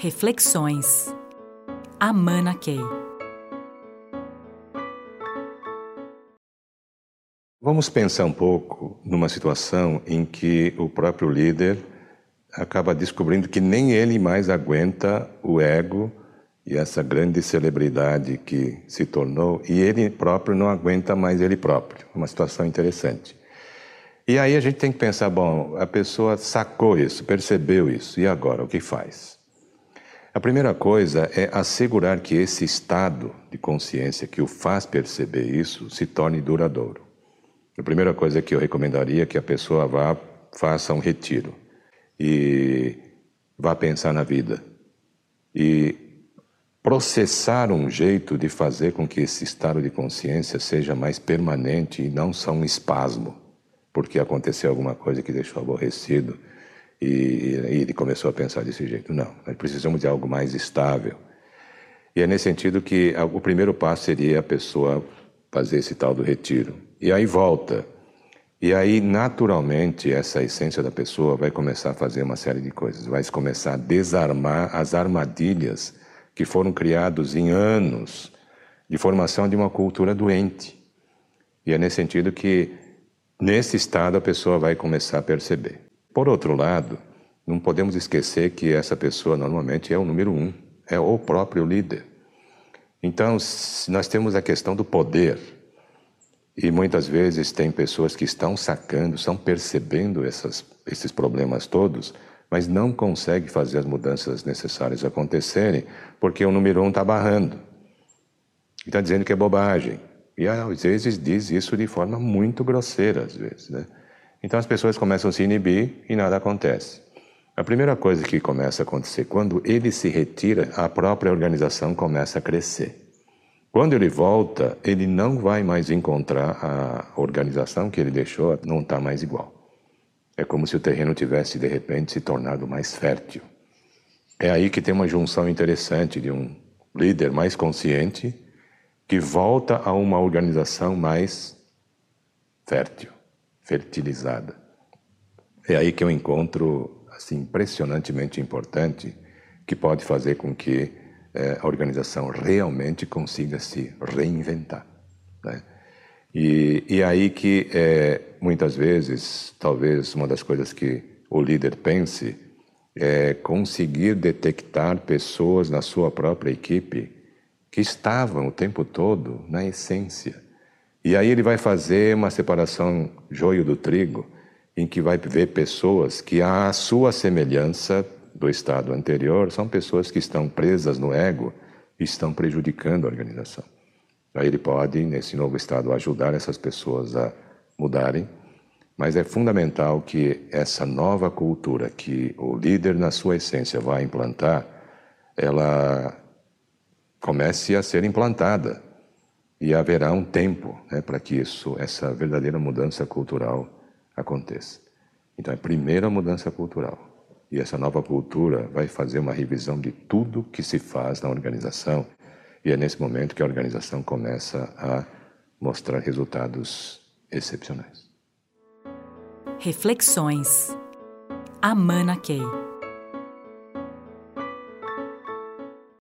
Reflexões. Amana Key. Vamos pensar um pouco numa situação em que o próprio líder acaba descobrindo que nem ele mais aguenta o ego e essa grande celebridade que se tornou, e ele próprio não aguenta mais ele próprio. Uma situação interessante. E aí a gente tem que pensar, bom, a pessoa sacou isso, percebeu isso, e agora o que faz? A primeira coisa é assegurar que esse estado de consciência que o faz perceber isso se torne duradouro. A primeira coisa que eu recomendaria é que a pessoa vá, faça um retiro e vá pensar na vida e processar um jeito de fazer com que esse estado de consciência seja mais permanente e não só um espasmo, porque aconteceu alguma coisa que deixou aborrecido e, e ele começou a pensar desse jeito. Não, nós precisamos de algo mais estável. E é nesse sentido que o primeiro passo seria a pessoa fazer esse tal do retiro. E aí volta. E aí, naturalmente, essa essência da pessoa vai começar a fazer uma série de coisas. Vai começar a desarmar as armadilhas que foram criados em anos de formação de uma cultura doente. E é nesse sentido que, nesse estado, a pessoa vai começar a perceber. Por outro lado, não podemos esquecer que essa pessoa normalmente é o número um, é o próprio líder. Então, nós temos a questão do poder. E muitas vezes tem pessoas que estão sacando, estão percebendo essas, esses problemas todos, mas não conseguem fazer as mudanças necessárias acontecerem, porque o número um está barrando. Está dizendo que é bobagem. E às vezes diz isso de forma muito grosseira, às vezes. Né? Então as pessoas começam a se inibir e nada acontece. A primeira coisa que começa a acontecer, quando ele se retira, a própria organização começa a crescer. Quando ele volta, ele não vai mais encontrar a organização que ele deixou, não está mais igual. É como se o terreno tivesse, de repente, se tornado mais fértil. É aí que tem uma junção interessante de um líder mais consciente que volta a uma organização mais fértil fertilizada. É aí que eu encontro assim impressionantemente importante que pode fazer com que é, a organização realmente consiga se reinventar. Né? E, e aí que é, muitas vezes, talvez uma das coisas que o líder pense é conseguir detectar pessoas na sua própria equipe que estavam o tempo todo na essência e aí ele vai fazer uma separação joio do trigo, em que vai ver pessoas que, à sua semelhança do estado anterior, são pessoas que estão presas no ego e estão prejudicando a organização. Aí ele pode, nesse novo estado, ajudar essas pessoas a mudarem, mas é fundamental que essa nova cultura que o líder, na sua essência, vai implantar, ela comece a ser implantada e haverá um tempo né, para que isso, essa verdadeira mudança cultural aconteça. Então, é a primeira mudança cultural. E essa nova cultura vai fazer uma revisão de tudo que se faz na organização. E é nesse momento que a organização começa a mostrar resultados excepcionais. Reflexões. Amana Key.